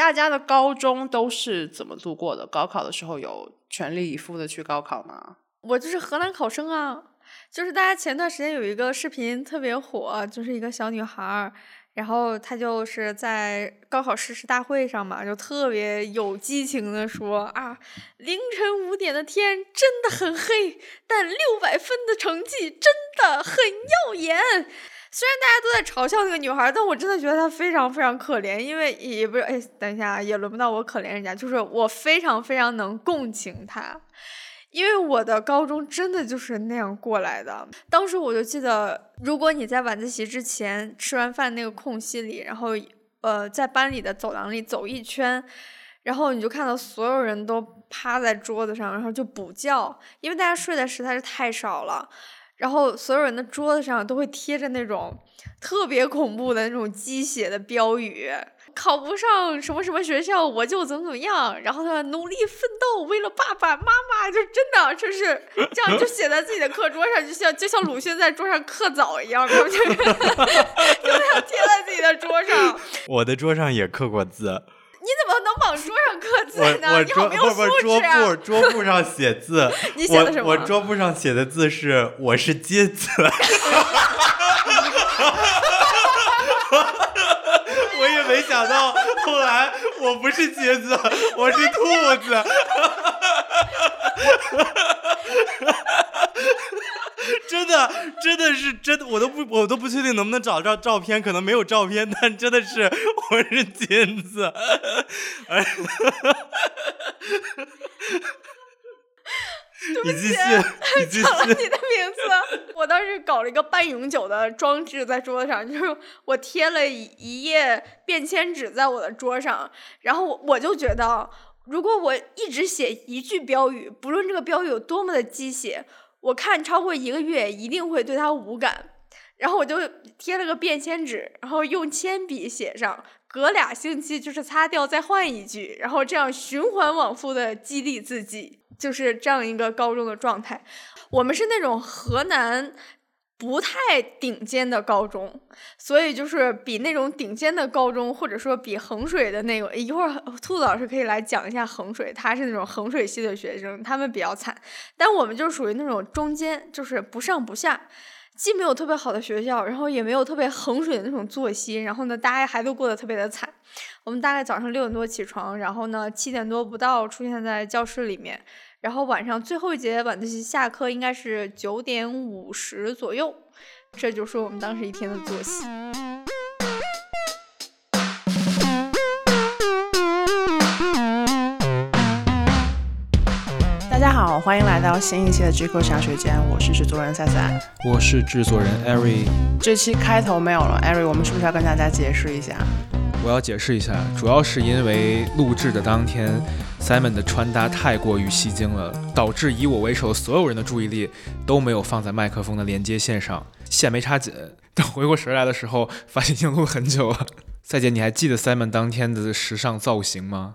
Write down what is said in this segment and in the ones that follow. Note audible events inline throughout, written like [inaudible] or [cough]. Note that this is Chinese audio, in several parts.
大家的高中都是怎么度过的？高考的时候有全力以赴的去高考吗？我就是河南考生啊，就是大家前段时间有一个视频特别火，就是一个小女孩儿。然后她就是在高考誓师大会上嘛，就特别有激情的说啊，凌晨五点的天真的很黑，但六百分的成绩真的很耀眼。虽然大家都在嘲笑那个女孩，但我真的觉得她非常非常可怜，因为也不是哎，等一下也轮不到我可怜人家，就是我非常非常能共情她。因为我的高中真的就是那样过来的。当时我就记得，如果你在晚自习之前吃完饭那个空隙里，然后呃在班里的走廊里走一圈，然后你就看到所有人都趴在桌子上，然后就补觉，因为大家睡的实在是太少了。然后所有人的桌子上都会贴着那种特别恐怖的那种鸡血的标语。考不上什么什么学校，我就怎么怎么样。然后他努力奋斗，为了爸爸妈妈，就真的就是这样，就写在自己的课桌上，就像就像鲁迅在桌上刻枣一样，就 [laughs] 就那样贴在自己的桌上。[laughs] 我的桌上也刻过字。你怎么能往桌上刻字呢？你好没有素质啊！桌布桌布上写字，[laughs] 你写的什么？我桌布上写的字是“我是金子 [laughs] ”。我也没想到，后来我不是金子，我是兔子。[laughs] 真的，真的是真的，我都不，我都不确定能不能找到照片，可能没有照片，但真的是我是金子。对不起，抢了你的名字。我当时搞了一个半永久的装置在桌子上，就是我贴了一页便签纸在我的桌上，然后我就觉得，如果我一直写一句标语，不论这个标语有多么的鸡血，我看超过一个月一定会对他无感。然后我就贴了个便签纸，然后用铅笔写上，隔俩星期就是擦掉再换一句，然后这样循环往复的激励自己。就是这样一个高中的状态，我们是那种河南不太顶尖的高中，所以就是比那种顶尖的高中，或者说比衡水的那个，一会儿兔子老师可以来讲一下衡水，他是那种衡水系的学生，他们比较惨，但我们就属于那种中间，就是不上不下，既没有特别好的学校，然后也没有特别衡水的那种作息，然后呢，大家还都过得特别的惨。我们大概早上六点多起床，然后呢，七点多不到出现在教室里面。然后晚上最后一节晚自习下课应该是九点五十左右，这就是我们当时一天的作息。大家好，欢迎来到新一期的 Jico 茶水间，我是制作人赛赛，我是制作人 Eri。这期开头没有了，Eri，我们是不是要跟大家解释一下？我要解释一下，主要是因为录制的当天，Simon 的穿搭太过于吸睛了，导致以我为首的所有人的注意力都没有放在麦克风的连接线上，线没插紧。等回过神来的时候，发现已经录很久了。赛姐，你还记得 Simon 当天的时尚造型吗？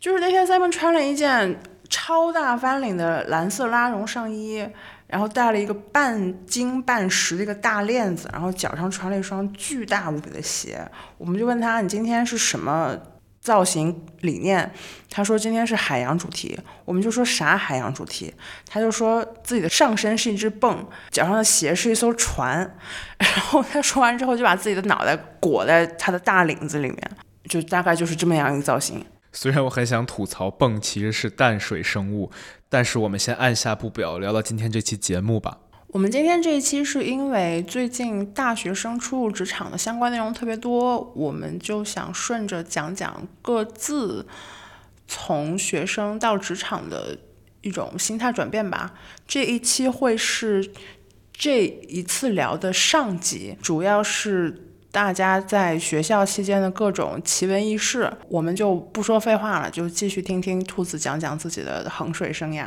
就是那天 Simon 穿了一件超大翻领的蓝色拉绒上衣。然后戴了一个半金半石的一个大链子，然后脚上穿了一双巨大无比的鞋。我们就问他：“你今天是什么造型理念？”他说：“今天是海洋主题。”我们就说：“啥海洋主题？”他就说自己的上身是一只泵，脚上的鞋是一艘船。[laughs] 然后他说完之后，就把自己的脑袋裹在他的大领子里面，就大概就是这么样一个造型。虽然我很想吐槽泵其实是淡水生物。但是我们先按下不表，聊到今天这期节目吧。我们今天这一期是因为最近大学生初入职场的相关内容特别多，我们就想顺着讲讲各自从学生到职场的一种心态转变吧。这一期会是这一次聊的上集，主要是。大家在学校期间的各种奇闻异事，我们就不说废话了，就继续听听兔子讲讲自己的衡水生涯。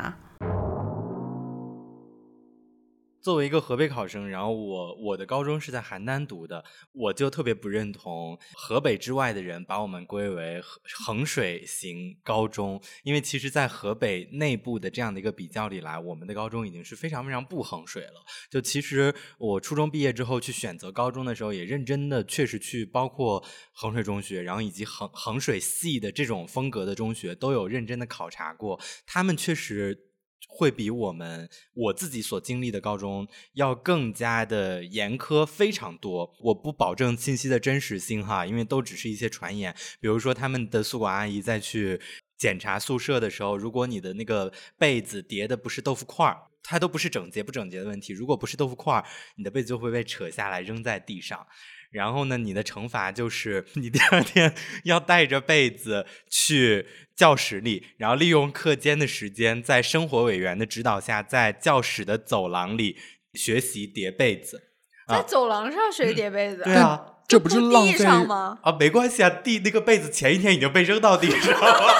作为一个河北考生，然后我我的高中是在邯郸读的，我就特别不认同河北之外的人把我们归为衡衡水型高中，因为其实，在河北内部的这样的一个比较里来，我们的高中已经是非常非常不衡水了。就其实我初中毕业之后去选择高中的时候，也认真的确实去包括衡水中学，然后以及衡衡水系的这种风格的中学都有认真的考察过，他们确实。会比我们我自己所经历的高中要更加的严苛非常多。我不保证信息的真实性哈，因为都只是一些传言。比如说，他们的宿管阿姨在去检查宿舍的时候，如果你的那个被子叠的不是豆腐块儿，它都不是整洁不整洁的问题。如果不是豆腐块儿，你的被子就会被扯下来扔在地上。然后呢，你的惩罚就是你第二天 [laughs] 要带着被子去教室里，然后利用课间的时间，在生活委员的指导下，在教室的走廊里学习叠被子。在走廊上谁叠被子？对啊，[laughs] 这不是浪费吗？啊，没关系啊，地那个被子前一天已经被扔到地上了。[laughs]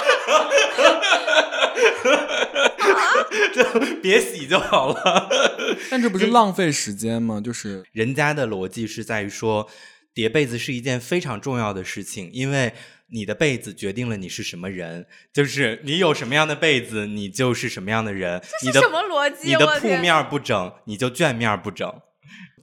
就别洗就好了，[laughs] 但这不是浪费时间吗？就是人家的逻辑是在于说，叠被子是一件非常重要的事情，因为你的被子决定了你是什么人，就是你有什么样的被子，你就是什么样的人。这是什么逻辑？你的铺面不整，你就卷面不整。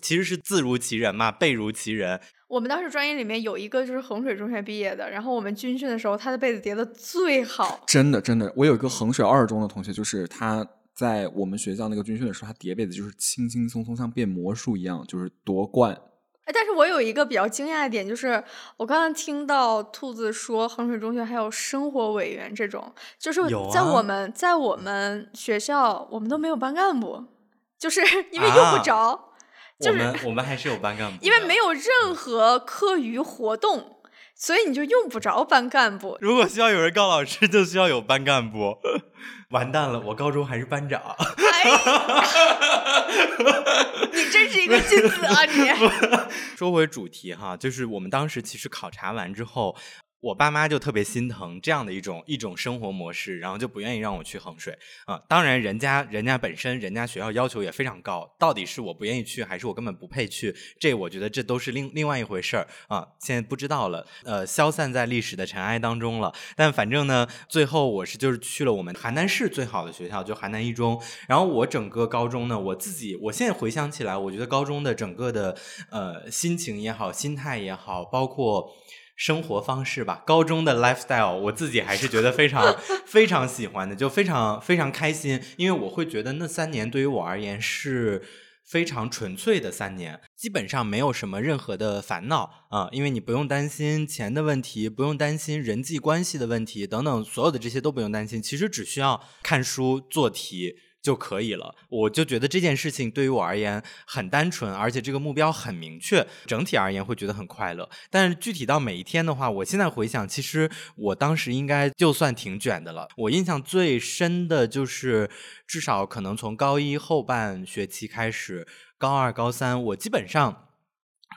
其实是字如其人嘛，被如其人。我们当时专业里面有一个就是衡水中学毕业的，然后我们军训的时候，他的被子叠的最好。真的，真的，我有一个衡水二中的同学，就是他在我们学校那个军训的时候，他叠被子就是轻轻松松，像变魔术一样，就是夺冠。哎，但是我有一个比较惊讶的点，就是我刚刚听到兔子说衡水中学还有生活委员这种，就是在我们在我们学校，我们都没有班干部，就是 [laughs] 因为用不着。我们我们还是有班干部，因为没有任何课余活动，所以你就用不着班干部。如果需要有人告老师，就需要有班干部。[laughs] 完蛋了，我高中还是班长。你真是一个君子啊！你。[laughs] [laughs] 说回主题哈，就是我们当时其实考察完之后。我爸妈就特别心疼这样的一种一种生活模式，然后就不愿意让我去衡水啊。当然，人家人家本身人家学校要求也非常高，到底是我不愿意去，还是我根本不配去？这我觉得这都是另另外一回事儿啊。现在不知道了，呃，消散在历史的尘埃当中了。但反正呢，最后我是就是去了我们邯郸市最好的学校，就邯郸一中。然后我整个高中呢，我自己我现在回想起来，我觉得高中的整个的呃心情也好，心态也好，包括。生活方式吧，高中的 lifestyle，我自己还是觉得非常 [laughs] 非常喜欢的，就非常非常开心，因为我会觉得那三年对于我而言是非常纯粹的三年，基本上没有什么任何的烦恼啊，因为你不用担心钱的问题，不用担心人际关系的问题等等，所有的这些都不用担心，其实只需要看书做题。就可以了，我就觉得这件事情对于我而言很单纯，而且这个目标很明确，整体而言会觉得很快乐。但是具体到每一天的话，我现在回想，其实我当时应该就算挺卷的了。我印象最深的就是，至少可能从高一后半学期开始，高二、高三，我基本上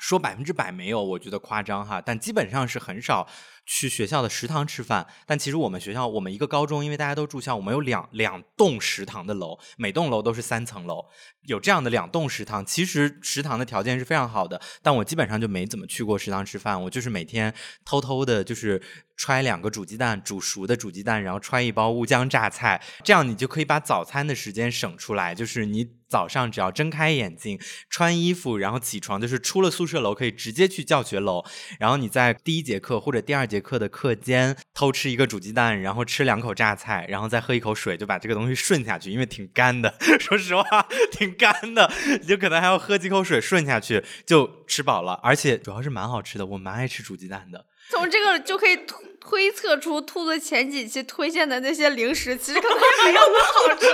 说百分之百没有，我觉得夸张哈，但基本上是很少。去学校的食堂吃饭，但其实我们学校，我们一个高中，因为大家都住校，我们有两两栋食堂的楼，每栋楼都是三层楼，有这样的两栋食堂。其实食堂的条件是非常好的，但我基本上就没怎么去过食堂吃饭，我就是每天偷偷的，就是揣两个煮鸡蛋，煮熟的煮鸡蛋，然后揣一包乌江榨菜，这样你就可以把早餐的时间省出来，就是你。早上只要睁开眼睛，穿衣服，然后起床，就是出了宿舍楼可以直接去教学楼。然后你在第一节课或者第二节课的课间偷吃一个煮鸡蛋，然后吃两口榨菜，然后再喝一口水，就把这个东西顺下去，因为挺干的。[laughs] 说实话，挺干的，你就可能还要喝几口水顺下去，就吃饱了。而且主要是蛮好吃的，我蛮爱吃煮鸡蛋的。从这个就可以。推测出兔子前几期推荐的那些零食，[laughs] 其实可能也没有那么好吃。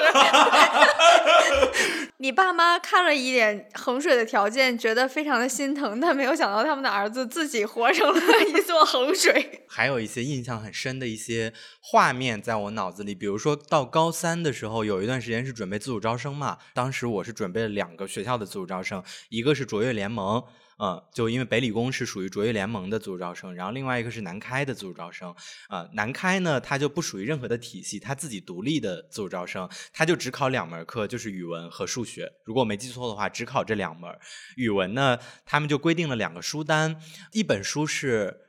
[laughs] 你爸妈看了一眼衡水的条件，觉得非常的心疼，但没有想到他们的儿子自己活成了一座衡水。[laughs] 还有一些印象很深的一些画面在我脑子里，比如说到高三的时候，有一段时间是准备自主招生嘛，当时我是准备了两个学校的自主招生，一个是卓越联盟。嗯，就因为北理工是属于卓越联盟的自主招生，然后另外一个是南开的自主招生。啊、南开呢，它就不属于任何的体系，它自己独立的自主招生，它就只考两门课，就是语文和数学。如果我没记错的话，只考这两门。语文呢，他们就规定了两个书单，一本书是。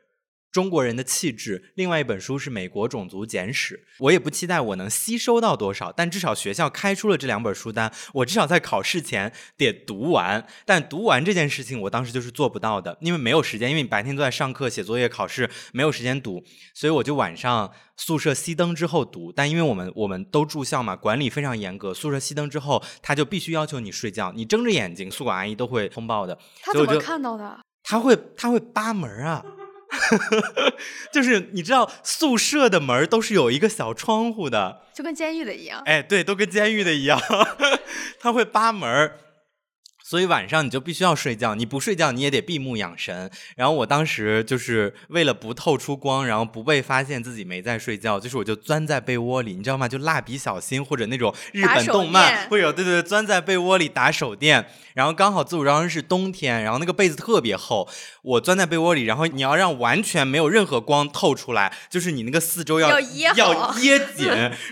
中国人的气质，另外一本书是《美国种族简史》。我也不期待我能吸收到多少，但至少学校开出了这两本书单，我至少在考试前得读完。但读完这件事情，我当时就是做不到的，因为没有时间，因为你白天都在上课、写作业、考试，没有时间读，所以我就晚上宿舍熄灯之后读。但因为我们我们都住校嘛，管理非常严格，宿舍熄灯之后，他就必须要求你睡觉，你睁着眼睛，宿管阿姨都会通报的。他怎么看到的？他会他会扒门啊，[laughs] 就是你知道宿舍的门儿都是有一个小窗户的，就跟监狱的一样。哎，对，都跟监狱的一样，[laughs] 他会扒门儿。所以晚上你就必须要睡觉，你不睡觉你也得闭目养神。然后我当时就是为了不透出光，然后不被发现自己没在睡觉，就是我就钻在被窝里，你知道吗？就蜡笔小新或者那种日本动漫会有，对对对，钻在被窝里打手电。然后刚好自主招生是冬天，然后那个被子特别厚，我钻在被窝里，然后你要让完全没有任何光透出来，就是你那个四周要要掖好要掖紧，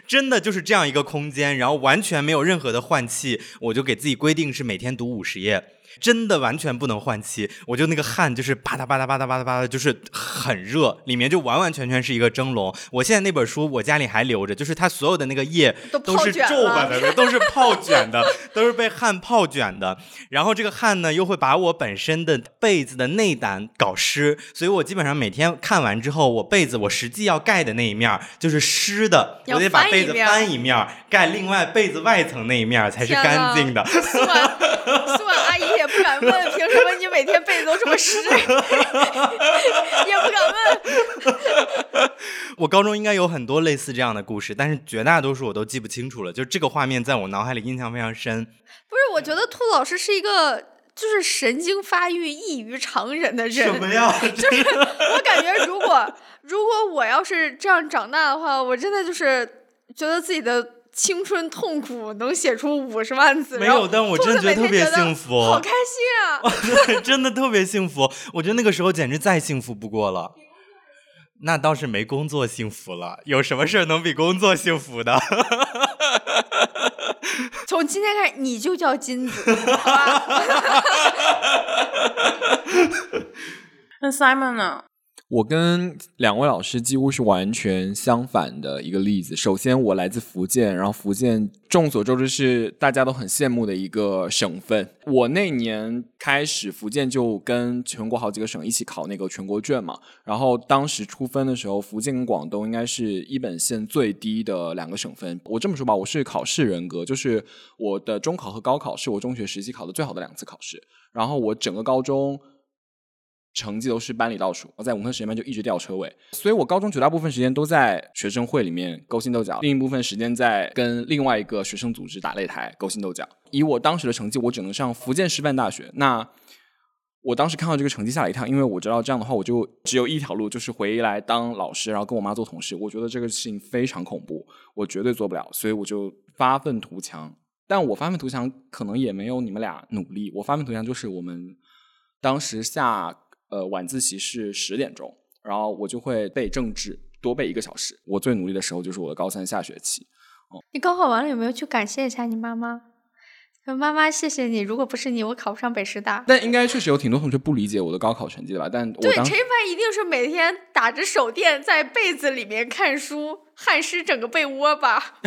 真的就是这样一个空间，然后完全没有任何的换气，我就给自己规定是每天读五实验。真的完全不能换气，我就那个汗就是吧嗒吧嗒吧嗒吧嗒吧嗒，就是很热，里面就完完全全是一个蒸笼。我现在那本书我家里还留着，就是它所有的那个页都都是皱巴的，都是泡卷的，[laughs] 都是被汗泡卷的。然后这个汗呢，又会把我本身的被子的内胆搞湿，所以我基本上每天看完之后，我被子我实际要盖的那一面就是湿的，我得把被子翻一面盖另外被子外层那一面才是干净的。[laughs] 宿管阿姨也不敢问，[laughs] 凭什么你每天被子都这么湿？[laughs] 也不敢问。[laughs] 我高中应该有很多类似这样的故事，但是绝大多数我都记不清楚了。就这个画面在我脑海里印象非常深。不是，我觉得兔子老师是一个就是神经发育异于常人的人。呀？就是我感觉，如果如果我要是这样长大的话，我真的就是觉得自己的青春痛苦能写出五十万字。没有，但我真觉得特别幸福，好开心啊！[laughs] 对，真的特别幸福。我觉得那个时候简直再幸福不过了。那倒是没工作幸福了，有什么事儿能比工作幸福的？[laughs] 从今天开始，你就叫金子，[laughs] 好吧？那 Simon 呢？我跟两位老师几乎是完全相反的一个例子。首先，我来自福建，然后福建众所周知是大家都很羡慕的一个省份。我那年开始，福建就跟全国好几个省一起考那个全国卷嘛。然后当时出分的时候，福建跟广东应该是一本线最低的两个省份。我这么说吧，我是考试人格，就是我的中考和高考是我中学时期考的最好的两次考试。然后我整个高中成绩都是班里倒数，我在文科实验班就一直掉车尾，所以我高中绝大部分时间都在学生会里面勾心斗角，另一部分时间在跟另外一个学生组织打擂台勾心斗角。以我当时的成绩，我只能上福建师范大学。那我当时看到这个成绩吓了一跳，因为我知道这样的话，我就只有一条路，就是回来当老师，然后跟我妈做同事。我觉得这个事情非常恐怖，我绝对做不了，所以我就发愤图强。但我发愤图强可能也没有你们俩努力，我发愤图强就是我们当时下呃晚自习是十点钟，然后我就会背政治，多背一个小时。我最努力的时候就是我的高三下学期。你高考完了有没有去感谢一下你妈妈？说妈妈，谢谢你，如果不是你，我考不上北师大。但应该确实有挺多同学不理解我的高考成绩的吧？但我对，陈一凡一定是每天打着手电在被子里面看书，汗湿整个被窝吧。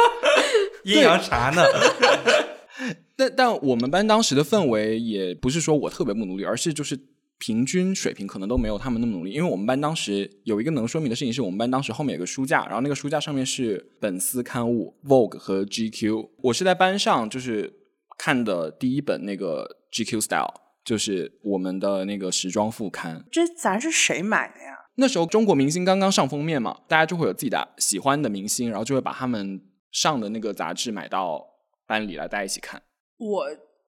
[laughs] 阴阳啥呢？[laughs] 但但我们班当时的氛围也不是说我特别不努力，而是就是平均水平可能都没有他们那么努力。因为我们班当时有一个能说明的事情，是我们班当时后面有个书架，然后那个书架上面是本丝刊物、Vogue 和 GQ。我是在班上就是看的第一本那个 GQ Style，就是我们的那个时装副刊。这咱是谁买的呀？那时候中国明星刚刚上封面嘛，大家就会有自己的喜欢的明星，然后就会把他们上的那个杂志买到班里来，大家一起看。我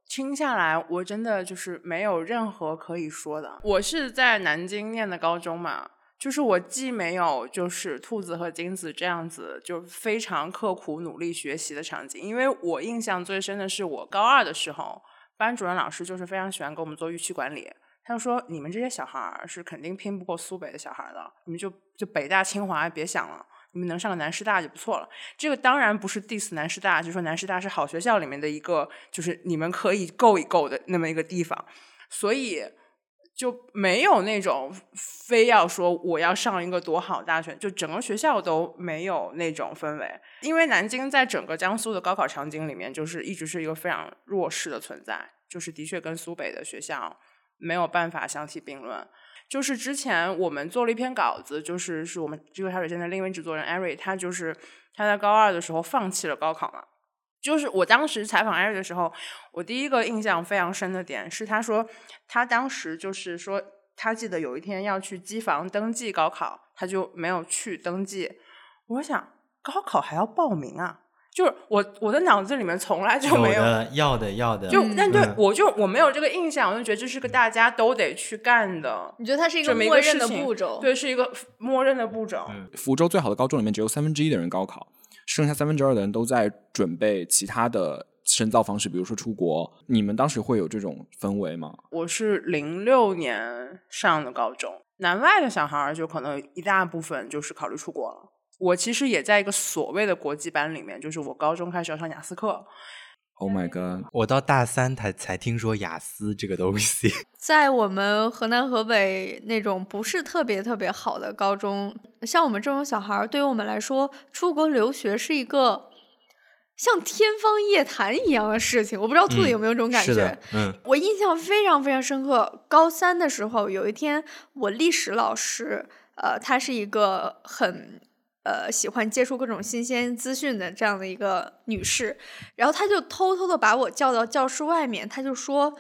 听下来，我真的就是没有任何可以说的。我是在南京念的高中嘛，就是我既没有就是兔子和金子这样子就非常刻苦努力学习的场景，因为我印象最深的是我高二的时候班主任老师就是非常喜欢给我们做预期管理。他就说：“你们这些小孩儿是肯定拼不过苏北的小孩的，你们就就北大、清华别想了，你们能上个南师大就不错了。这个当然不是 diss 南师大，就说南师大是好学校里面的一个，就是你们可以够一够的那么一个地方，所以就没有那种非要说我要上一个多好大学，就整个学校都没有那种氛围。因为南京在整个江苏的高考场景里面，就是一直是一个非常弱势的存在，就是的确跟苏北的学校。”没有办法相提并论。就是之前我们做了一篇稿子，就是是我们这个茶水间的另一位制作人艾瑞，他就是他在高二的时候放弃了高考嘛。就是我当时采访艾瑞的时候，我第一个印象非常深的点是，他说他当时就是说，他记得有一天要去机房登记高考，他就没有去登记。我想，高考还要报名啊？就是我我的脑子里面从来就没有要的要的，就但对我就我没有这个印象，我就觉得这是个大家都得去干的。你觉得它是一个默认的步骤？对，是一个默认的步骤。福州最好的高中里面只有三分之一的人高考，剩下三分之二的人都在准备其他的深造方式，比如说出国。你们当时会有这种氛围吗？我是零六年上的高中，南外的小孩就可能一大部分就是考虑出国了。我其实也在一个所谓的国际班里面，就是我高中开始要上雅思课。Oh my god！我到大三才才听说雅思这个东西。[laughs] 在我们河南、河北那种不是特别特别好的高中，像我们这种小孩儿，对于我们来说，出国留学是一个像天方夜谭一样的事情。我不知道兔子有没有这种感觉？嗯，我印象非常非常深刻。高三的时候，有一天，我历史老师，呃，他是一个很。呃，喜欢接触各种新鲜资讯的这样的一个女士，然后她就偷偷的把我叫到教室外面，她就说：“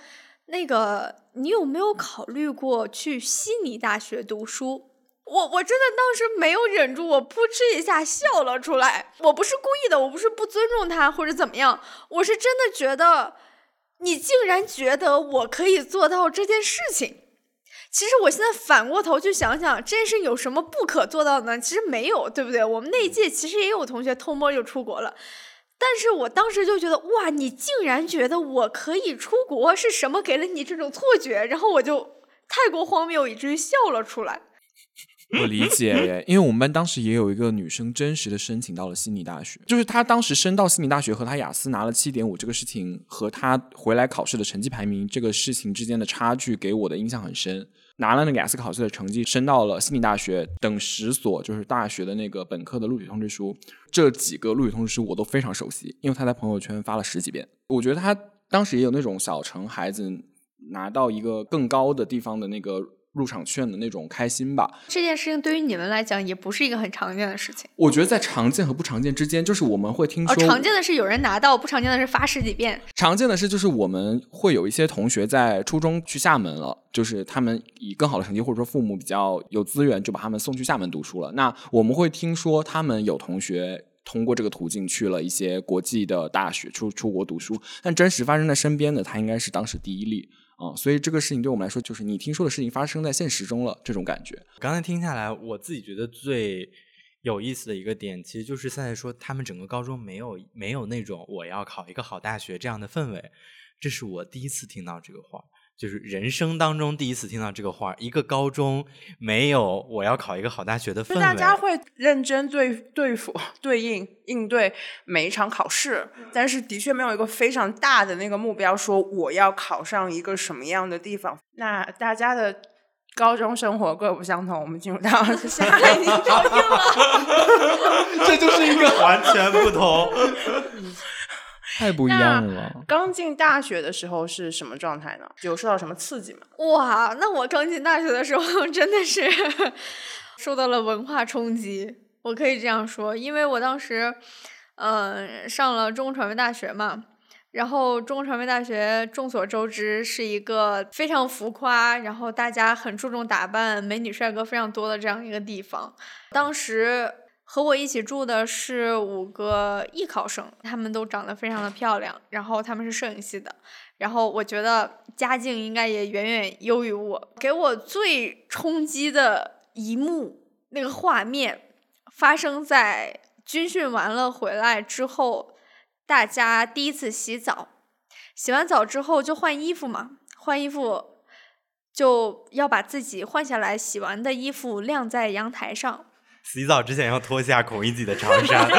那个，你有没有考虑过去悉尼大学读书？”我我真的当时没有忍住，我扑哧一下笑了出来。我不是故意的，我不是不尊重她或者怎么样，我是真的觉得，你竟然觉得我可以做到这件事情。其实我现在反过头去想想，这件事有什么不可做到的呢？其实没有，对不对？我们那一届其实也有同学偷摸就出国了，但是我当时就觉得，哇，你竟然觉得我可以出国，是什么给了你这种错觉？然后我就太过荒谬，以至于笑了出来。我理解耶，因为我们班当时也有一个女生真实的申请到了悉尼大学，就是她当时升到悉尼大学和她雅思拿了七点五这个事情，和她回来考试的成绩排名这个事情之间的差距，给我的印象很深。拿了那个雅思考试的成绩，升到了悉尼大学等十所就是大学的那个本科的录取通知书，这几个录取通知书我都非常熟悉，因为他在朋友圈发了十几遍。我觉得他当时也有那种小城孩子拿到一个更高的地方的那个。入场券的那种开心吧。这件事情对于你们来讲也不是一个很常见的事情。我觉得在常见和不常见之间，就是我们会听说。常见的是有人拿到，不常见的是发十几遍。常见的是就是我们会有一些同学在初中去厦门了，就是他们以更好的成绩或者说父母比较有资源，就把他们送去厦门读书了。那我们会听说他们有同学通过这个途径去了一些国际的大学出出国读书，但真实发生在身边的，他应该是当时第一例。啊，所以这个事情对我们来说，就是你听说的事情发生在现实中了，这种感觉。刚才听下来，我自己觉得最有意思的一个点，其实就是现在说他们整个高中没有没有那种我要考一个好大学这样的氛围，这是我第一次听到这个话。就是人生当中第一次听到这个话，一个高中没有我要考一个好大学的氛围，大家会认真对对付、[laughs] 对应、应对每一场考试，[laughs] 但是的确没有一个非常大的那个目标，说我要考上一个什么样的地方。那大家的高中生活各不相同，我们进入到 [laughs] 下一题，这就是一个完全不同。太不一样了。刚进大学的时候是什么状态呢？有受到什么刺激吗？哇，那我刚进大学的时候真的是 [laughs] 受到了文化冲击，我可以这样说，因为我当时嗯上了中国传媒大学嘛，然后中国传媒大学众所周知是一个非常浮夸，然后大家很注重打扮、美女帅哥非常多的这样一个地方，当时。和我一起住的是五个艺考生，他们都长得非常的漂亮，然后他们是摄影系的，然后我觉得家境应该也远远优于我。给我最冲击的一幕，那个画面发生在军训完了回来之后，大家第一次洗澡。洗完澡之后就换衣服嘛，换衣服就要把自己换下来洗完的衣服晾在阳台上。洗澡之前要脱下孔乙己的长衫。[laughs]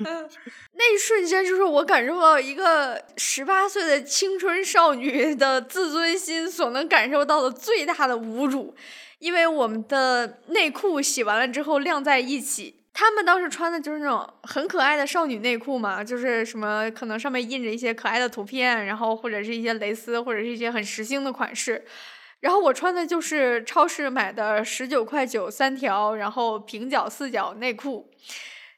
那一瞬间，就是我感受到一个十八岁的青春少女的自尊心所能感受到的最大的侮辱，因为我们的内裤洗完了之后晾在一起。他们当时穿的就是那种很可爱的少女内裤嘛，就是什么可能上面印着一些可爱的图片，然后或者是一些蕾丝，或者是一些很时兴的款式。然后我穿的就是超市买的十九块九三条，然后平角四角内裤。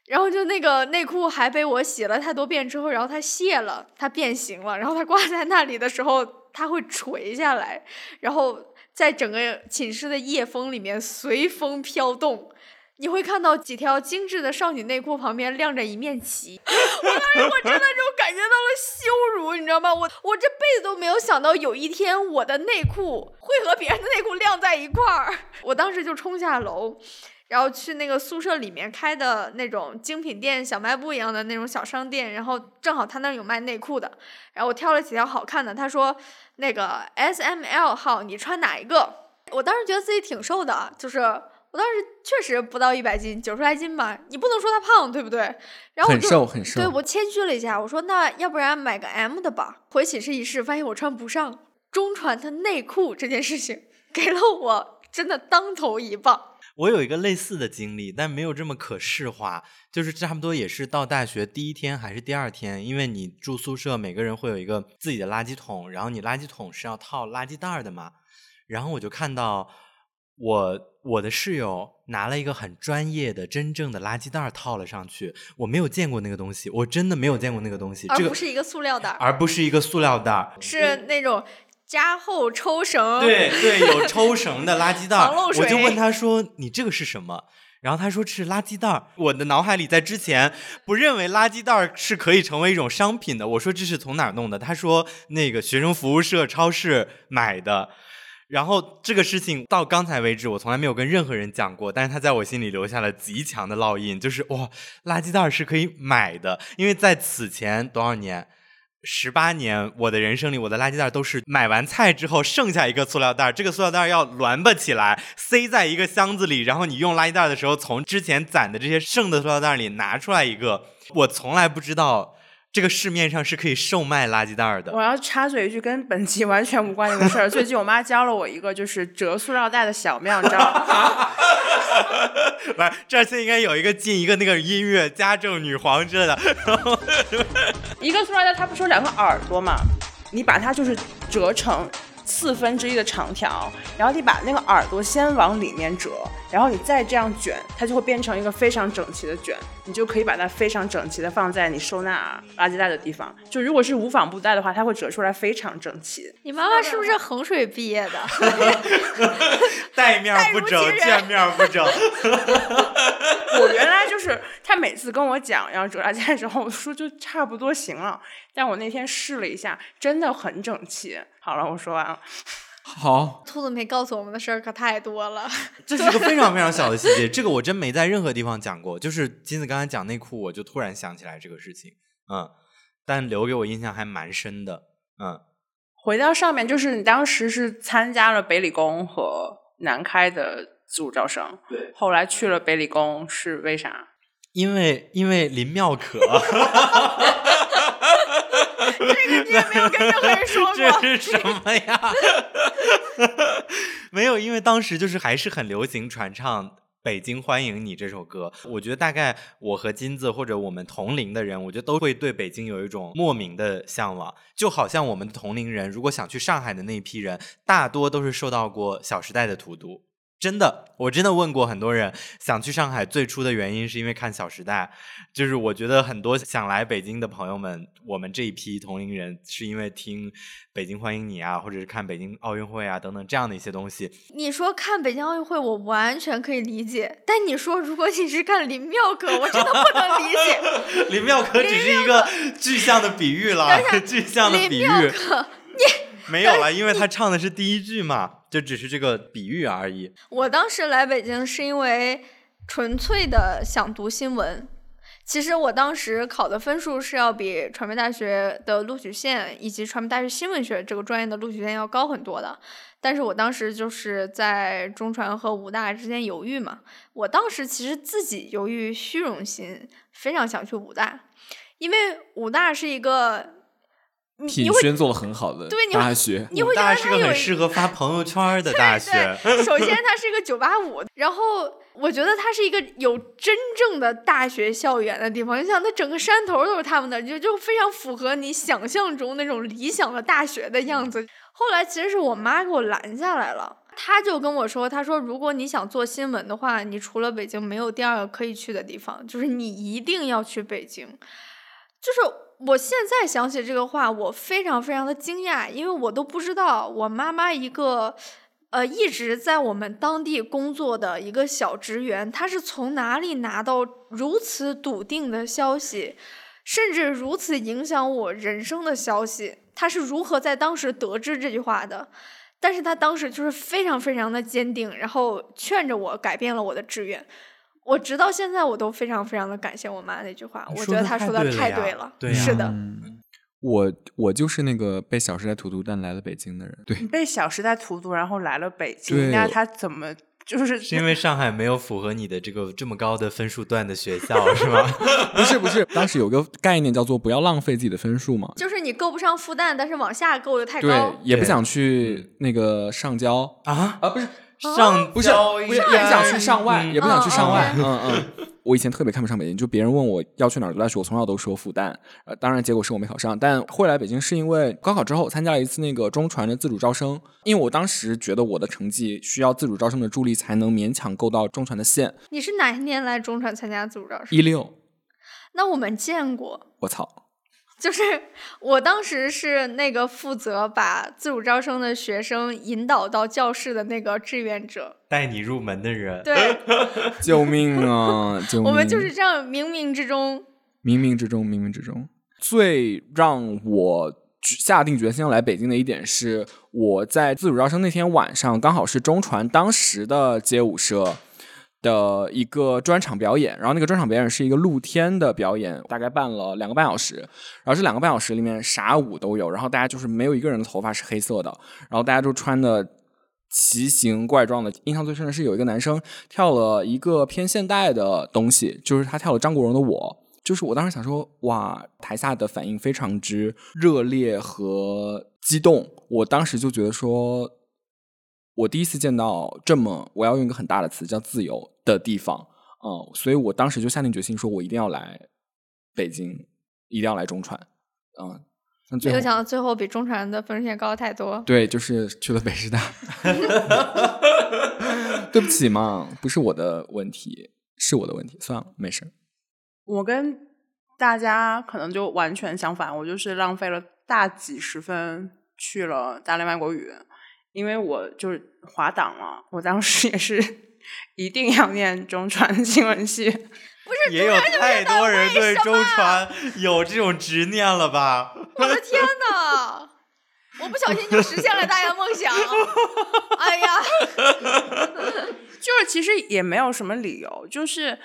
然后就那个内裤还被我洗了太多遍之后，然后它谢了，它变形了，然后它挂在那里的时候，它会垂下来，然后在整个寝室的夜风里面随风飘动。你会看到几条精致的少女内裤旁边亮着一面旗，[laughs] 我当时我真的就感觉到了羞辱，你知道吗？我我这辈子都没有想到有一天我的内裤会和别人的内裤晾在一块儿，我当时就冲下楼。然后去那个宿舍里面开的那种精品店、小卖部一样的那种小商店，然后正好他那儿有卖内裤的，然后我挑了几条好看的。他说那个 S M L 号你穿哪一个？我当时觉得自己挺瘦的，就是我当时确实不到一百斤，九十来斤吧。你不能说他胖，对不对？然后我很就瘦很瘦对我谦虚了一下，我说那要不然买个 M 的吧。回寝室一试，发现我穿不上中传的内裤这件事情，给了我真的当头一棒。我有一个类似的经历，但没有这么可视化，就是差不多也是到大学第一天还是第二天，因为你住宿舍，每个人会有一个自己的垃圾桶，然后你垃圾桶是要套垃圾袋儿的嘛，然后我就看到我我的室友拿了一个很专业的真正的垃圾袋套了上去，我没有见过那个东西，我真的没有见过那个东西，这个而不是一个塑料袋儿，而不是一个塑料袋，是那种加厚抽绳。对对，有抽绳的垃圾袋我就问他说：“你这个是什么？”然后他说是垃圾袋儿。我的脑海里在之前不认为垃圾袋儿是可以成为一种商品的。我说这是从哪儿弄的？他说那个学生服务社超市买的。然后这个事情到刚才为止，我从来没有跟任何人讲过，但是他在我心里留下了极强的烙印，就是哇，垃圾袋是可以买的，因为在此前多少年，十八年，我的人生里，我的垃圾袋都是买完菜之后剩下一个塑料袋，这个塑料袋要摞吧起来，塞在一个箱子里，然后你用垃圾袋的时候，从之前攒的这些剩的塑料袋里拿出来一个。我从来不知道这个市面上是可以售卖垃圾袋的。我要插嘴一句，跟本集完全无关的一个事儿。[laughs] 最近我妈教了我一个就是折塑料袋的小妙招。[laughs] 来，这儿现在应该有一个进一个那个音乐家政女皇之类的，[laughs] 一个塑料袋它不是有两个耳朵嘛？你把它就是折成四分之一的长条，然后你把那个耳朵先往里面折，然后你再这样卷，它就会变成一个非常整齐的卷，你就可以把它非常整齐的放在你收纳垃圾袋的地方。就如果是无纺布袋的话，它会折出来非常整齐。你妈妈是不是衡水毕业的？[laughs] 带面不整，见面不整。我原来就是他每次跟我讲要折垃圾袋的时候，我说就差不多行了。但我那天试了一下，真的很整齐。好了，我说完了。[laughs] 好，兔子没告诉我们的事儿可太多了。[laughs] 这是个非常非常小的 [laughs] 细节，这个我真没在任何地方讲过。就是金子刚才讲内裤，我就突然想起来这个事情，嗯，但留给我印象还蛮深的，嗯。回到上面，就是你当时是参加了北理工和南开的自主招生，对，后来去了北理工是为啥？因为因为林妙可，这个你也没有跟任何人说过。[laughs] 这是什么呀？[laughs] 没有，因为当时就是还是很流行传唱《北京欢迎你》这首歌。我觉得大概我和金子或者我们同龄的人，我觉得都会对北京有一种莫名的向往。就好像我们同龄人，如果想去上海的那一批人，大多都是受到过《小时代》的荼毒。真的，我真的问过很多人，想去上海最初的原因是因为看《小时代》，就是我觉得很多想来北京的朋友们，我们这一批同龄人是因为听《北京欢迎你》啊，或者是看北京奥运会啊等等这样的一些东西。你说看北京奥运会，我完全可以理解，但你说如果你是看林妙可，我真的不能理解。[laughs] 林妙可只是一个具象的比喻了，[laughs] 具象的比喻林妙可，没有了，因为他唱的是第一句嘛，就只是这个比喻而已。我当时来北京是因为纯粹的想读新闻，其实我当时考的分数是要比传媒大学的录取线以及传媒大学新闻学这个专业的录取线要高很多的，但是我当时就是在中传和武大之间犹豫嘛。我当时其实自己由于虚荣心，非常想去武大，因为武大是一个品你会宣做的很好的对你会大学，你会觉大是个得它很适合发朋友圈的大学。对，首先 [laughs] 它是一个九八五，然后我觉得它是一个有真正的大学校园的地方。你想，它整个山头都是他们的，就就非常符合你想象中那种理想的大学的样子。后来其实是我妈给我拦下来了。她就跟我说：“她说，如果你想做新闻的话，你除了北京没有第二个可以去的地方，就是你一定要去北京。”就是我现在想起这个话，我非常非常的惊讶，因为我都不知道我妈妈一个呃一直在我们当地工作的一个小职员，她是从哪里拿到如此笃定的消息，甚至如此影响我人生的消息，她是如何在当时得知这句话的？但是她当时就是非常非常的坚定，然后劝着我改变了我的志愿。我直到现在我都非常非常的感谢我妈那句话，我觉得她说的太对了对是的，嗯，我我就是那个被《小时代》荼毒但来了北京的人。对，你被《小时代》荼毒，然后来了北京，那他怎么就是是因为上海没有符合你的这个这么高的分数段的学校，是吗？[laughs] 不是不是，当时有个概念叫做不要浪费自己的分数嘛。就是你够不上复旦，但是往下够的太高，。对也不想去那个上交啊，啊，不是上不是不是，也不想去上外，嗯也不想去上外。嗯嗯嗯，我以前特别看不上北京，就别人问我要去哪儿读大学，我从小都说复旦。呃，当然结果是我没考上，但会来北京是因为高考之后参加了一次那个中传的自主招生，因为我当时觉得我的成绩需要自主招生的助力才能勉强够到中传的线。你是哪一年来中传参加自主招生？一六，那我们见过，我操，就是我当时是那个负责把自主招生的学生引导到教室的那个志愿者。带你入门的人，对，[laughs] 救命啊！[laughs] 救命！我们就是这样冥冥之中，冥冥之中，冥冥之中，最让我下定决心要来北京的一点是，我在自主招生那天晚上，刚好是中传当时的街舞社的一个专场表演，然后那个专场表演是一个露天的表演，大概办了两个半小时，然后这两个半小时里面啥舞都有，然后大家就是没有一个人的头发是黑色的，然后大家都穿的。奇形怪状的，印象最深的是有一个男生跳了一个偏现代的东西，就是他跳了张国荣的《我》，就是我当时想说，哇，台下的反应非常之热烈和激动，我当时就觉得说，我第一次见到这么，我要用一个很大的词叫自由的地方，嗯，所以我当时就下定决心说，我一定要来北京，一定要来中传，嗯，那最后没有想到最后比中传的分数线高太多。对，就是去了北师大。[laughs] 对不起嘛，不是我的问题，是我的问题，算了，没事。我跟大家可能就完全相反，我就是浪费了大几十分去了大连外国语，因为我就是滑档了。我当时也是一定要念中传新闻系，[laughs] 不是也有太多人对中传有这种执念了吧？我的天呐！我不小心就实现了大家梦想。哎呀，[laughs] 就是其实也没有什么理由，就是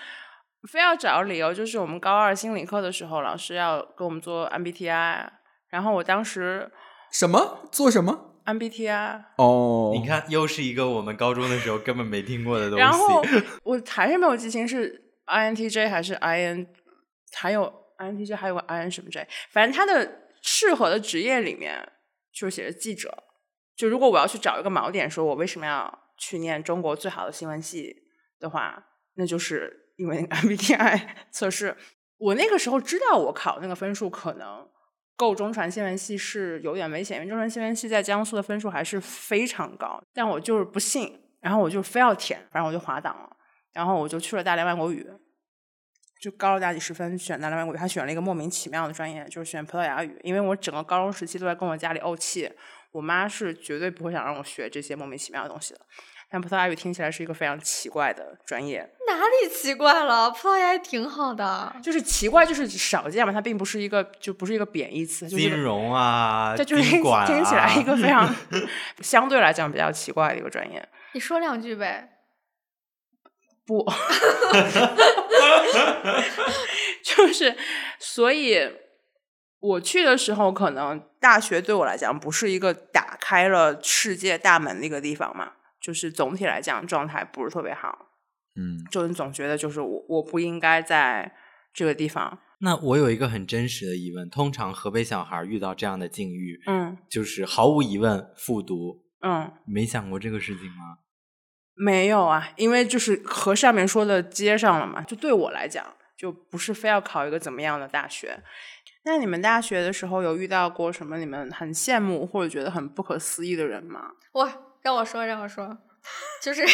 非要找理由，就是我们高二心理课的时候，老师要给我们做 MBTI，然后我当时什么？做什么？MBTI，哦，你，看，又是一个我们高中的时候根本没听过的东西。然后我还是没有记清是 INTJ 还是 IN，还有 INTJ 还有个 IN 什么 J，反正他的适合的职业里面就写着记者。就如果我要去找一个锚点，说我为什么要去念中国最好的新闻系的话，那就是因为 MBTI 测试。我那个时候知道我考那个分数可能够中传新闻系是有点危险，因为中传新闻系在江苏的分数还是非常高，但我就是不信，然后我就非要填，反正我就滑档了，然后我就去了大连外国语，就高了大几十分选大连外国语，他选了一个莫名其妙的专业，就是选葡萄牙语，因为我整个高中时期都在跟我家里怄气，我妈是绝对不会想让我学这些莫名其妙的东西的。但葡萄牙语听起来是一个非常奇怪的专业，哪里奇怪了？葡萄牙语挺好的。就是奇怪，就是少见嘛，它并不是一个就不是一个贬义词，就是一个金融啊，这就是听起来一个非常相对来讲比较奇怪的一个专业。你说两句呗。不，[laughs] 就是所以我去的时候，可能大学对我来讲不是一个打开了世界大门的一个地方嘛，就是总体来讲状态不是特别好，嗯，就你总觉得就是我我不应该在这个地方，那我有一个很真实的疑问：通常河北小孩遇到这样的境遇，嗯就是毫无疑问复读，嗯。没想过这个事情吗？没有啊，因为就是和上面说的接上了嘛。就对我来讲，就不是非要考一个怎么样的大学。那你们大学的时候有遇到过什么你们很羡慕或者觉得很不可思议的人吗？哇，让我说，让我说，就是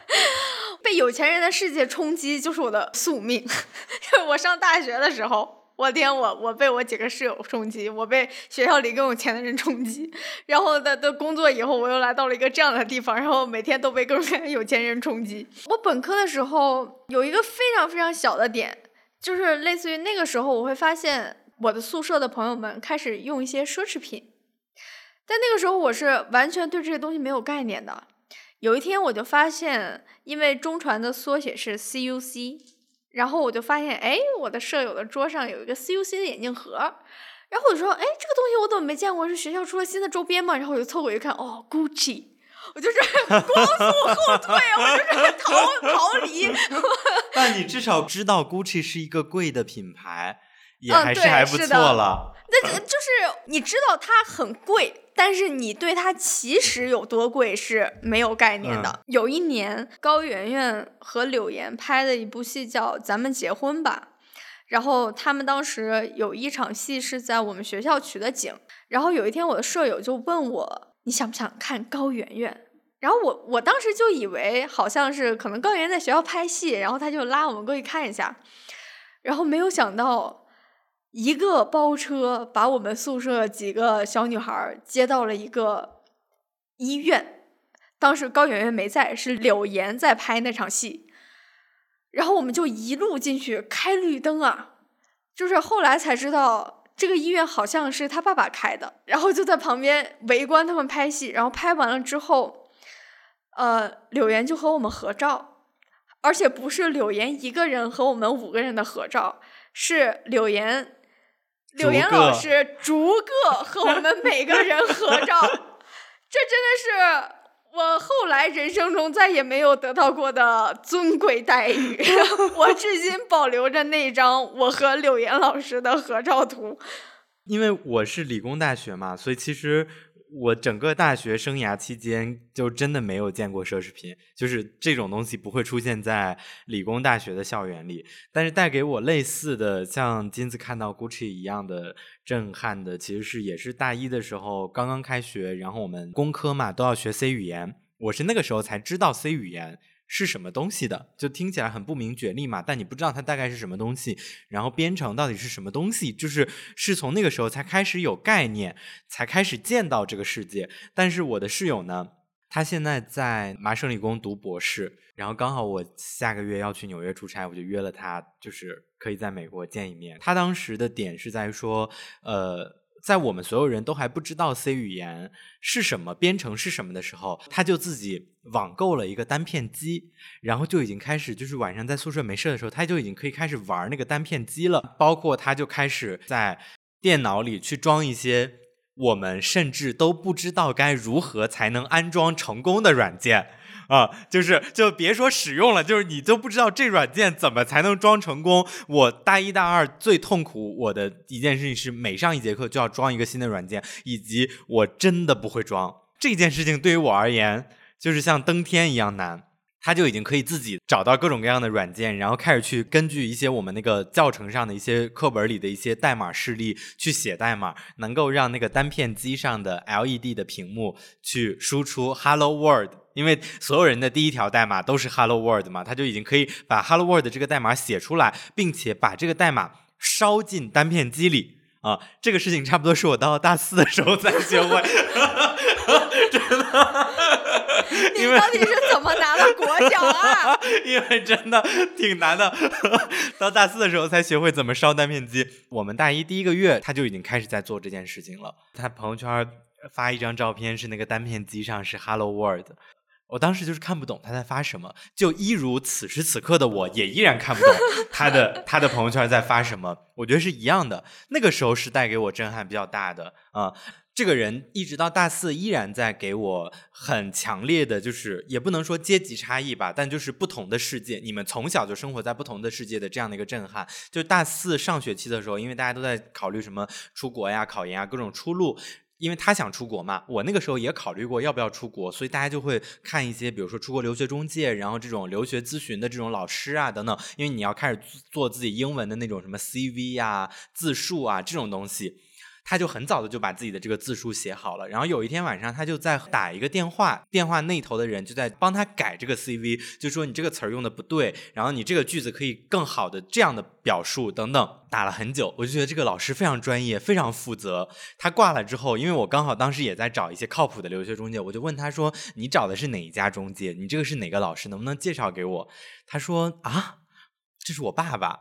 [laughs] 被有钱人的世界冲击，就是我的宿命。[laughs] 我上大学的时候，我天，我我被我几个室友冲击，我被学校里更有钱的人冲击，然后的的工作以后，我又来到了一个这样的地方，然后每天都被各种有钱人冲击。我本科的时候有一个非常非常小的点，就是类似于那个时候，我会发现我的宿舍的朋友们开始用一些奢侈品。但那个时候我是完全对这些东西没有概念的。有一天我就发现，因为中传的缩写是 CUC，然后我就发现，哎，我的舍友的桌上有一个 CUC 的眼镜盒，然后我就说，哎，这个东西我怎么没见过？是学校出了新的周边吗？然后我就凑过去看，哦，Gucci，我就是 [laughs] 光速后退，我就是 [laughs] 逃逃离。[laughs] 但你至少知道 Gucci 是一个贵的品牌，也还是还不错了。那就就是你知道它很贵，但是你对它其实有多贵是没有概念的。有一年，高圆圆和柳岩拍的一部戏叫《咱们结婚吧》，然后他们当时有一场戏是在我们学校取的景，然后有一天我的舍友就问我，你想不想看高圆圆？然后我我当时就以为好像是可能高圆圆在学校拍戏，然后他就拉我们过去看一下，然后没有想到。一个包车把我们宿舍几个小女孩接到了一个医院，当时高圆圆没在，是柳岩在拍那场戏，然后我们就一路进去开绿灯啊，就是后来才知道这个医院好像是他爸爸开的，然后就在旁边围观他们拍戏，然后拍完了之后，呃，柳岩就和我们合照，而且不是柳岩一个人和我们五个人的合照，是柳岩。柳岩老师逐个和我们每个人合照，[laughs] 这真的是我后来人生中再也没有得到过的尊贵待遇。[laughs] 我至今保留着那张我和柳岩老师的合照图。因为我是理工大学嘛，所以其实我整个大学生涯期间就真的没有见过奢侈品，就是这种东西不会出现在理工大学的校园里。但是带给我类似的，像金子看到 Gucci 一样的震撼的，其实是也是大一的时候刚刚开学，然后我们工科嘛都要学 C 语言，我是那个时候才知道 C 语言。是什么东西的？就听起来很不明觉厉嘛，但你不知道它大概是什么东西，然后编程到底是什么东西，就是是从那个时候才开始有概念，才开始见到这个世界。但是我的室友呢，他现在在麻省理工读博士，然后刚好我下个月要去纽约出差，我就约了他，就是可以在美国见一面。他当时的点是在说，呃。在我们所有人都还不知道 C 语言是什么、编程是什么的时候，他就自己网购了一个单片机，然后就已经开始，就是晚上在宿舍没事的时候，他就已经可以开始玩那个单片机了。包括他就开始在电脑里去装一些我们甚至都不知道该如何才能安装成功的软件。啊，就是就别说使用了，就是你都不知道这软件怎么才能装成功。我大一大二最痛苦我的一件事情是每上一节课就要装一个新的软件，以及我真的不会装这件事情，对于我而言就是像登天一样难。他就已经可以自己找到各种各样的软件，然后开始去根据一些我们那个教程上的一些课本里的一些代码示例去写代码，能够让那个单片机上的 LED 的屏幕去输出 Hello World。因为所有人的第一条代码都是 Hello World 嘛，他就已经可以把 Hello World 这个代码写出来，并且把这个代码烧进单片机里啊。这个事情差不多是我到大四的时候才学会，真的。你到底是怎么拿的国奖啊？因为真的挺难的，到大四的时候才学会怎么烧单片机。我们大一第一个月他就已经开始在做这件事情了。他朋友圈发一张照片，是那个单片机上是 Hello World。我当时就是看不懂他在发什么，就一如此时此刻的我也依然看不懂 [laughs] 他的他的朋友圈在发什么，我觉得是一样的。那个时候是带给我震撼比较大的啊。这个人一直到大四依然在给我很强烈的，就是也不能说阶级差异吧，但就是不同的世界。你们从小就生活在不同的世界的这样的一个震撼。就大四上学期的时候，因为大家都在考虑什么出国呀、考研啊各种出路。因为他想出国嘛，我那个时候也考虑过要不要出国，所以大家就会看一些，比如说出国留学中介，然后这种留学咨询的这种老师啊等等。因为你要开始做自己英文的那种什么 CV 啊、自述啊这种东西。他就很早的就把自己的这个字数写好了，然后有一天晚上，他就在打一个电话，电话那头的人就在帮他改这个 CV，就说你这个词儿用的不对，然后你这个句子可以更好的这样的表述等等，打了很久，我就觉得这个老师非常专业，非常负责。他挂了之后，因为我刚好当时也在找一些靠谱的留学中介，我就问他说：“你找的是哪一家中介？你这个是哪个老师？能不能介绍给我？”他说：“啊，这是我爸爸。”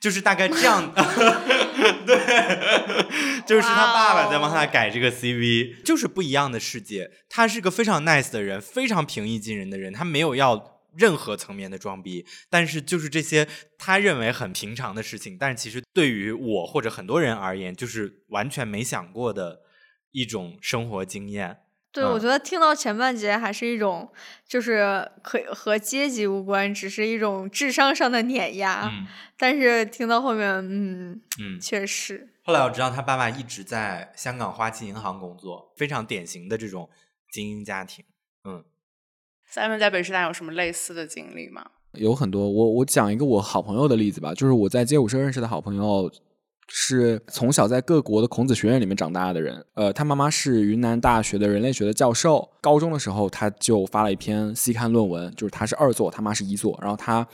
就是大概这样，[laughs] 对，就是他爸爸在帮他改这个 CV，就是不一样的世界。他是个非常 nice 的人，非常平易近人的人，他没有要任何层面的装逼。但是就是这些他认为很平常的事情，但是其实对于我或者很多人而言，就是完全没想过的一种生活经验。对，嗯我觉得听到前半节还是一种，就是可以和阶级无关，只是一种智商上的碾压。嗯但是听到后面，嗯，嗯。确实，后来我知道他爸爸一直在香港花旗银行工作，非常典型的这种精英家庭。嗯 Simon 在北师大有什么类似的经历吗？有很多，我我讲一个我好朋友的例子吧，就是我在街舞社认识的好朋友，是从小在各国的孔子学院里面长大的人。呃，他妈妈是云南大学的人类学的教授。高中的时候，他就发了一篇期刊论文，就是他是二作，他妈是一作。然后他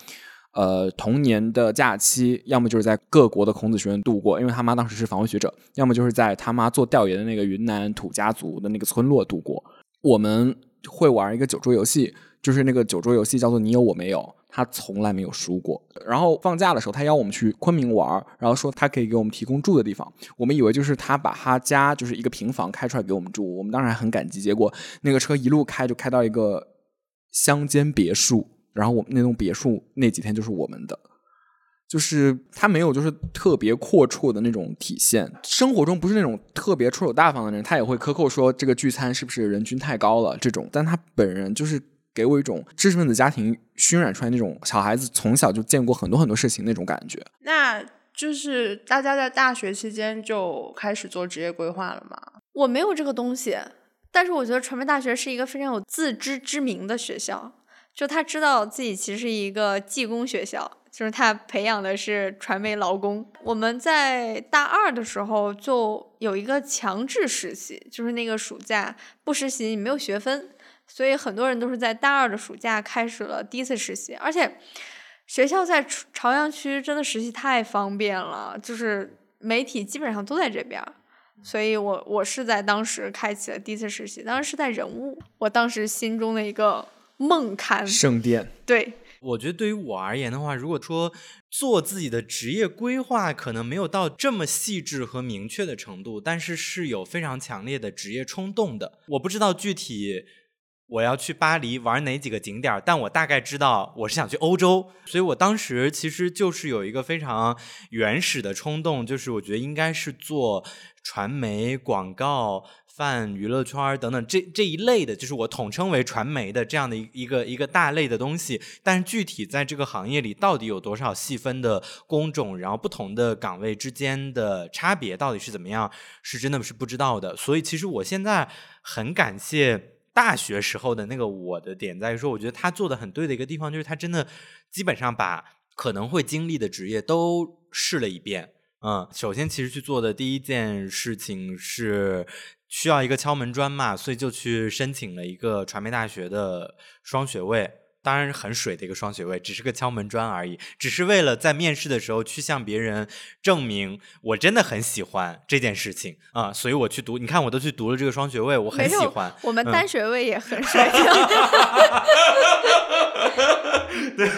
呃童年的假期，要么就是在各国的孔子学院度过，因为他妈当时是访问学者；要么就是在他妈做调研的那个云南土家族的那个村落度过。我们会玩一个酒桌游戏，就是那个酒桌游戏叫做“你有我没有”，他从来没有输过。然后放假的时候，他邀我们去昆明玩，然后说他可以给我们提供住的地方。我们以为就是他把他家就是一个平房开出来给我们住，我们当然很感激。结果那个车一路开就开到一个乡间别墅，然后我们那栋别墅那几天就是我们的。就是他没有就是特别阔绰的那种体现，生活中不是那种特别出手大方的人，他也会克扣说这个聚餐是不是人均太高了这种，但他本人就是给我一种知识分子家庭熏染出来那种小孩子从小就见过很多很多事情那种感觉。那就是大家在大学期间就开始做职业规划了吗？我没有这个东西，但是我觉得传媒大学是一个非常有自知之明的学校，就他知道自己其实是一个技工学校，就是他培养的是传媒劳工。我们在大二的时候就有一个强制实习，就是那个暑假不实习你没有学分，所以很多人都是在大二的暑假开始了第一次实习，而且学校在朝朝阳区真的实习太方便了，就是媒体基本上都在这边儿。所以我我是在当时开启了第一次实习，当时是在人物，我当时心中的一个梦刊，圣殿，对，我觉得对于我而言的话，如果说做自己的职业规划，可能没有到这么细致和明确的程度，但是是有非常强烈的职业冲动的。我不知道具体我要去巴黎玩哪几个景点，但我大概知道我是想去欧洲，所以我当时其实就是有一个非常原始的冲动，就是我觉得应该是做传媒、广告、泛娱乐圈等等这这一类的，就是我统称为传媒的这样的一一个一个大类的东西。但是具体在这个行业里到底有多少细分的工种，然后不同的岗位之间的差别到底是怎么样，是真的是不知道的。所以其实我现在很感谢。大学时候的那个我的点在于说，我觉得他做的很对的一个地方，就是他真的基本上把可能会经历的职业都试了一遍。嗯，首先其实去做的第一件事情是需要一个敲门砖嘛，所以就去申请了一个传媒大学的双学位。当然是很水的一个双学位，只是个敲门砖而已，只是为了在面试的时候去向别人证明我真的很喜欢这件事情啊、所以我去读。你看，我都去读了这个双学位，我很喜欢。我们嗯单学位也很 [laughs] 水，[laughs] 对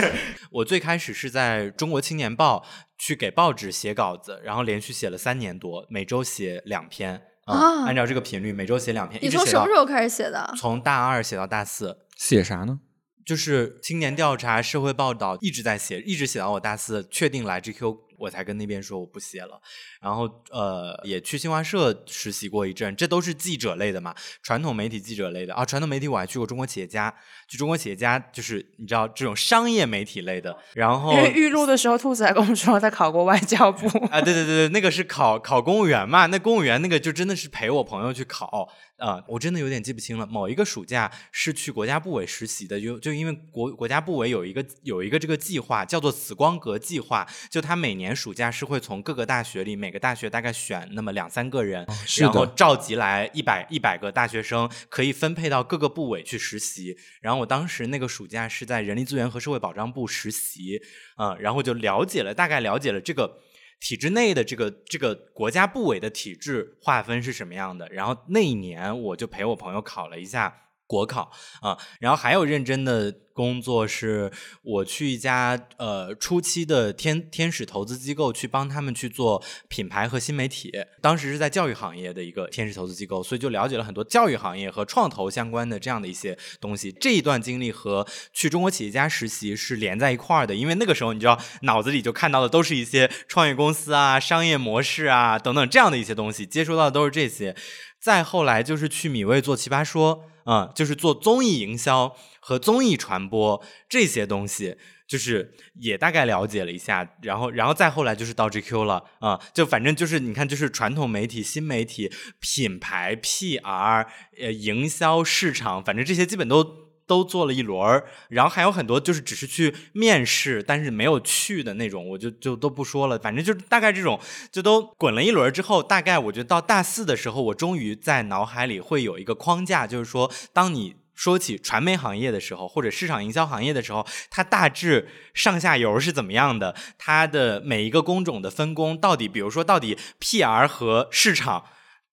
我最开始是在中国青年报去给报纸写稿子，然后连续写了三年多，每周写两篇。啊按照这个频率，每周写两篇，你从什么时候开始写的？从大二写到大四，写啥呢？就是青年调查、社会报道一直在写，一直写到我大四确定来 GQ，我才跟那边说我不写了。然后呃，也去新华社实习过一阵，这都是记者类的嘛，传统媒体记者类的啊。传统媒体我还去过中国企业家，去中国企业家就是你知道这种商业媒体类的。然后因为预录的时候，兔子还跟我们说他考过外交部。啊，对对对对，那个是考考公务员嘛，那公务员那个就真的是陪我朋友去考啊、我真的有点记不清了。某一个暑假是去国家部委实习的，就就因为国国家部委有一个有一个这个计划叫做紫光阁计划，就他每年暑假是会从各个大学里每个大学大概选那么两三个人，是然后召集来一百一百个大学生，可以分配到各个部委去实习。然后我当时那个暑假是在人力资源和社会保障部实习，啊、然后就了解了，大概了解了这个体制内的这个这个国家部委的体制划分是什么样的。然后那一年我就陪我朋友考了一下国考啊、然后还有认真的工作是我去一家呃初期的天天使投资机构去帮他们去做品牌和新媒体，当时是在教育行业的一个天使投资机构，所以就了解了很多教育行业和创投相关的这样的一些东西。这一段经历和去中国企业家实习是连在一块儿的，因为那个时候你知道脑子里就看到的都是一些创业公司啊、商业模式啊等等这样的一些东西，接触到的都是这些。再后来就是去米未做奇葩说，啊、就是做综艺营销和综艺传播这些东西，就是也大概了解了一下，然后，然后再后来就是到 GQ 了，啊、就反正就是你看，就是传统媒体、新媒体、品牌、PR、呃，营销、市场，反正这些基本都。都做了一轮，然后还有很多就是只是去面试，但是没有去的那种，我就就都不说了。反正就是大概这种，就都滚了一轮之后，大概我觉得到大四的时候，我终于在脑海里会有一个框架，就是说，当你说起传媒行业的时候，或者市场营销行业的时候，它大致上下游是怎么样的？它的每一个工种的分工到底，比如说到底 PR 和市场。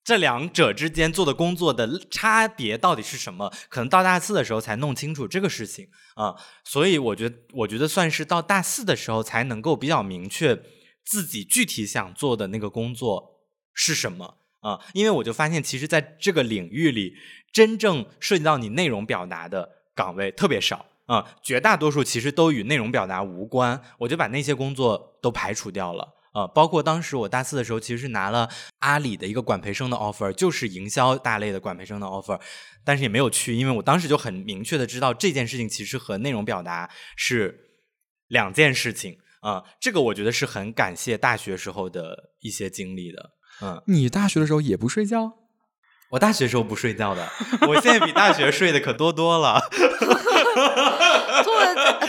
这两者之间做的工作的差别到底是什么？可能到大四的时候才弄清楚这个事情啊、所以我觉得，我觉得算是到大四的时候才能够比较明确自己具体想做的那个工作是什么啊、因为我就发现，其实在这个领域里，真正涉及到你内容表达的岗位特别少啊、绝大多数其实都与内容表达无关，我就把那些工作都排除掉了。呃，包括当时我大四的时候，其实是拿了阿里的一个管培生的 offer，就是营销大类的管培生的 offer，但是也没有去，因为我当时就很明确的知道这件事情其实和内容表达是两件事情啊、这个我觉得是很感谢大学时候的一些经历的。嗯，你大学的时候也不睡觉？我大学时候不睡觉的，我现在比大学睡的可多多了。[laughs]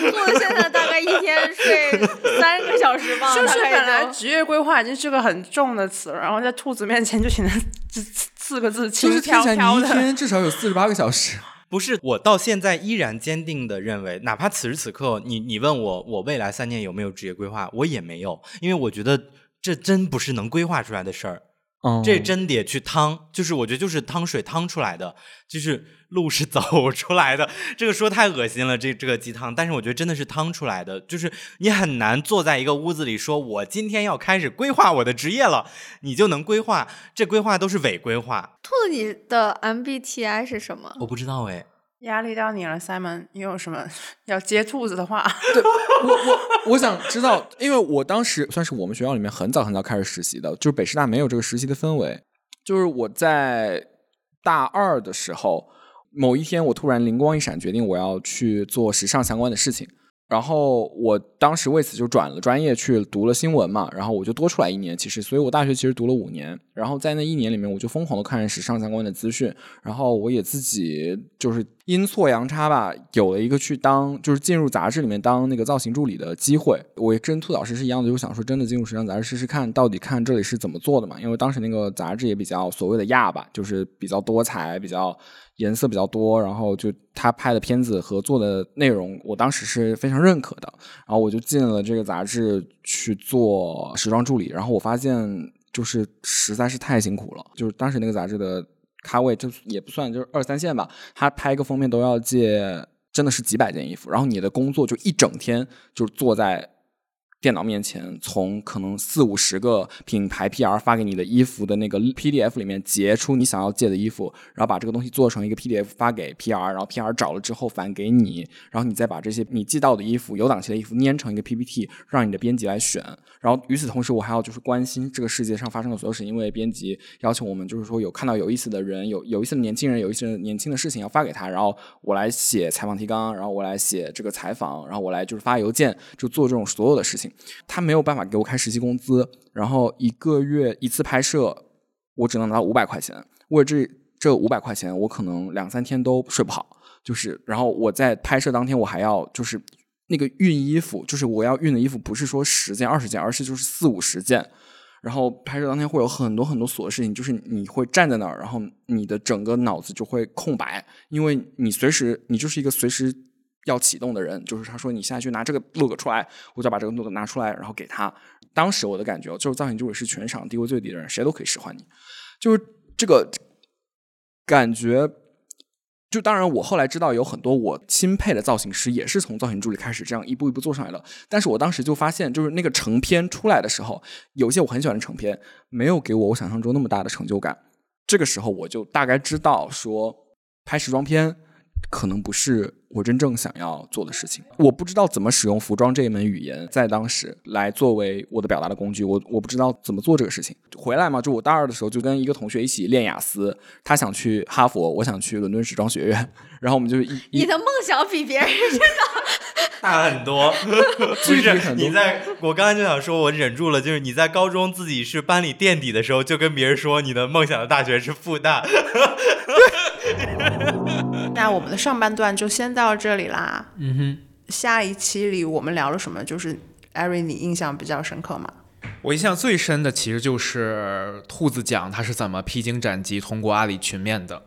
[laughs] 兔子现在大概一天睡 [laughs] 三个小时吧，就是本来职业规划已经是个很重的词，然后在兔子面前就显得这四个字轻飘飘的。天至少有四十八个小时。[laughs] 不是，我到现在依然坚定的认为，哪怕此时此刻，你你问我我未来三年有没有职业规划，我也没有，因为我觉得这真不是能规划出来的事儿。哦这真得去趟，就是我觉得就是汤水汤出来的，就是路是走出来的。这个说太恶心了，这这个鸡汤，但是我觉得真的是汤出来的，就是你很难坐在一个屋子里说，我今天要开始规划我的职业了，你就能规划，这规划都是伪规划。兔子，你的 MBTI 是什么？我不知道哎，压力到你了，Simon，你有什么 [laughs] 要接兔子的话？对我我我想知道，因为我当时算是我们学校里面很早很早开始实习的，就是北师大没有这个实习的氛围。就是我在大二的时候，某一天我突然灵光一闪，决定我要去做时尚相关的事情。然后我当时为此就转了专业去读了新闻嘛，然后我就多出来一年，其实，所以我大学其实读了五年。然后在那一年里面，我就疯狂的看时尚相关的资讯，然后我也自己就是阴错阳差吧，有了一个去当就是进入杂志里面当那个造型助理的机会。我也跟兔老师是一样的，就想说真的进入时尚杂志试试看，到底看这里是怎么做的嘛。因为当时那个杂志也比较所谓的亚吧，就是比较多彩，比较颜色比较多，然后就他拍的片子和做的内容，我当时是非常认可的。然后我就进了这个杂志去做时装助理，然后我发现就是实在是太辛苦了，就是当时那个杂志的咖位就也不算就是二三线吧，他拍一个封面都要借真的是几百件衣服，然后你的工作就一整天就坐在电脑面前，从可能四五十个品牌 PR 发给你的衣服的那个 PDF 里面截出你想要借的衣服，然后把这个东西做成一个 PDF 发给 PR，然后 PR 找了之后返给你，然后你再把这些你寄到的衣服、有档期的衣服粘成一个 PPT，让你的编辑来选。然后与此同时，我还要就是关心这个世界上发生的所有事，因为编辑要求我们就是说有看到有意思的人、有有意思的年轻人、有一些年轻的事情要发给他，然后我来写采访提纲，然后我来写这个采访，然后我来就是发邮件，就做这种所有的事情。他没有办法给我开实习工资，然后一个月一次拍摄，我只能拿到五百块钱。为了这这五百块钱，我可能两三天都睡不好。就是，然后我在拍摄当天，我还要就是那个熨衣服，就是我要熨的衣服不是说十件二十件，而是就是四五十件。然后拍摄当天会有很多很多琐事情，就是你会站在那儿，然后你的整个脑子就会空白，因为你随时你就是一个随时。要启动的人，就是他说你现在去拿这个 look 出来，我就把这个 look 拿出来，然后给他。当时我的感觉就是造型助理是全场地位最低的人，谁都可以使唤你。就是这个感觉，就当然我后来知道有很多我钦佩的造型师也是从造型助理开始这样一步一步做上来的。但是我当时就发现，就是那个成片出来的时候，有些我很喜欢的成片，没有给我我想象中那么大的成就感。这个时候我就大概知道说拍时装片。可能不是我真正想要做的事情。我不知道怎么使用服装这一门语言，在当时来作为我的表达的工具。我我不知道怎么做这个事情。回来嘛，就我大二的时候就跟一个同学一起练雅思，他想去哈佛，我想去伦敦时装学院，然后我们就一你的梦想比别人真的大很多。[laughs] 就是你在，我刚才就想说，我忍住了。就是你在高中自己是班里垫底的时候，就跟别人说你的梦想的大学是复旦。[laughs] [laughs] 那我们的上半段就先到这里啦。嗯哼，下一期里我们聊了什么？就是艾瑞，你印象比较深刻吗？我印象最深的其实就是兔子讲他是怎么披荆斩棘通过阿里群面的，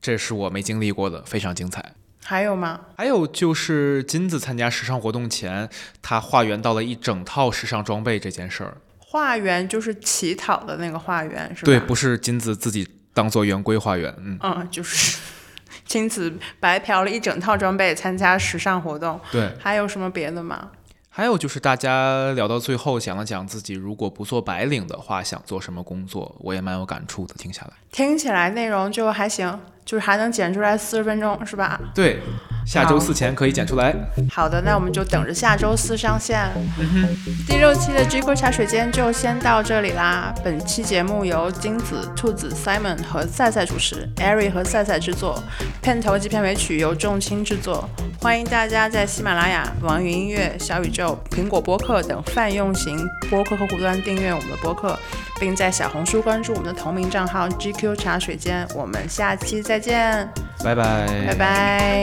这是我没经历过的，非常精彩。还有吗？还有就是金子参加时尚活动前，他化缘到了一整套时尚装备这件事儿。化缘就是乞讨的那个化缘，是吧？对，不是金子自己当做圆规化缘。嗯嗯，就是。金子白嫖了一整套装备参加时尚活动，对，还有什么别的吗？还有就是大家聊到最后讲了讲自己如果不做白领的话想做什么工作，我也蛮有感触的。听下来，听起来内容就还行，就是还能剪出来四十分钟，是吧？对。下周四前可以剪出来。好的，那我们就等着下周四上线。第六期的 GQ 茶水间就先到这里啦。本期节目由金子、兔子、Simon 和赛赛主持，Ari 和赛赛制作，片头及片尾曲由众卿制作。欢迎大家在喜马拉雅、网易云音乐、小宇宙、苹果播客等泛用型播客客户端订阅我们的播客，并在小红书关注我们的同名账号 GQ 茶水间。我们下期再见。拜拜，拜拜。